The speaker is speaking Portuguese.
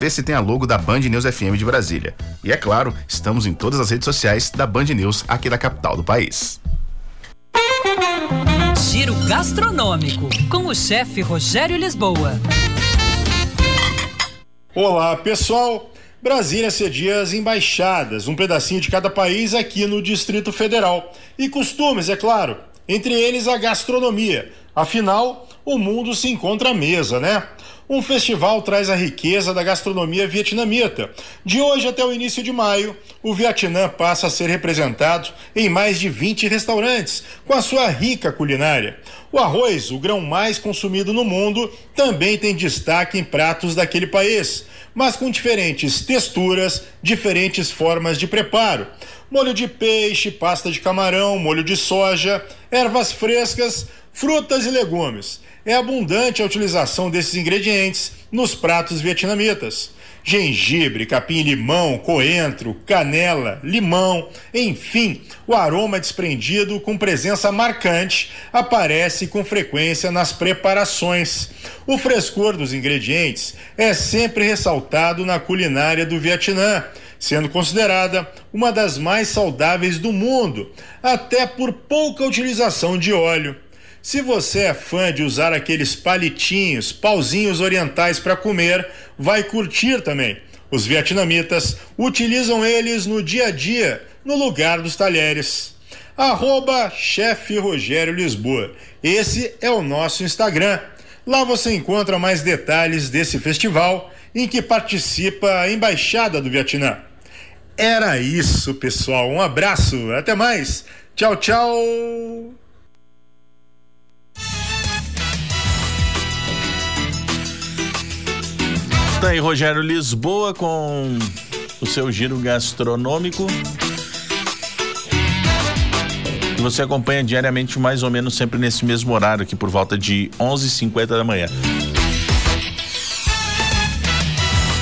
Vê se tem a logo da Band News FM de Brasília. E é claro, estamos em todas as redes sociais da Band News aqui da capital do país. Giro gastronômico com o chefe Rogério Lisboa. Olá, pessoal. Brasília cedia as embaixadas, um pedacinho de cada país aqui no Distrito Federal. E costumes, é claro, entre eles a gastronomia. Afinal, o mundo se encontra à mesa, né? Um festival traz a riqueza da gastronomia vietnamita. De hoje até o início de maio, o Vietnã passa a ser representado em mais de 20 restaurantes, com a sua rica culinária. O arroz, o grão mais consumido no mundo, também tem destaque em pratos daquele país, mas com diferentes texturas, diferentes formas de preparo. Molho de peixe, pasta de camarão, molho de soja, ervas frescas, frutas e legumes é abundante a utilização desses ingredientes nos pratos vietnamitas. Gengibre, capim-limão, coentro, canela, limão, enfim, o aroma desprendido com presença marcante aparece com frequência nas preparações. O frescor dos ingredientes é sempre ressaltado na culinária do Vietnã, sendo considerada uma das mais saudáveis do mundo, até por pouca utilização de óleo. Se você é fã de usar aqueles palitinhos, pauzinhos orientais para comer, vai curtir também. Os vietnamitas utilizam eles no dia a dia, no lugar dos talheres. Arroba Chefe Rogério Lisboa. Esse é o nosso Instagram. Lá você encontra mais detalhes desse festival em que participa a Embaixada do Vietnã. Era isso, pessoal. Um abraço. Até mais. Tchau, tchau. Tá aí Rogério Lisboa com o seu giro gastronômico. E você acompanha diariamente mais ou menos sempre nesse mesmo horário aqui por volta de 11:50 da manhã.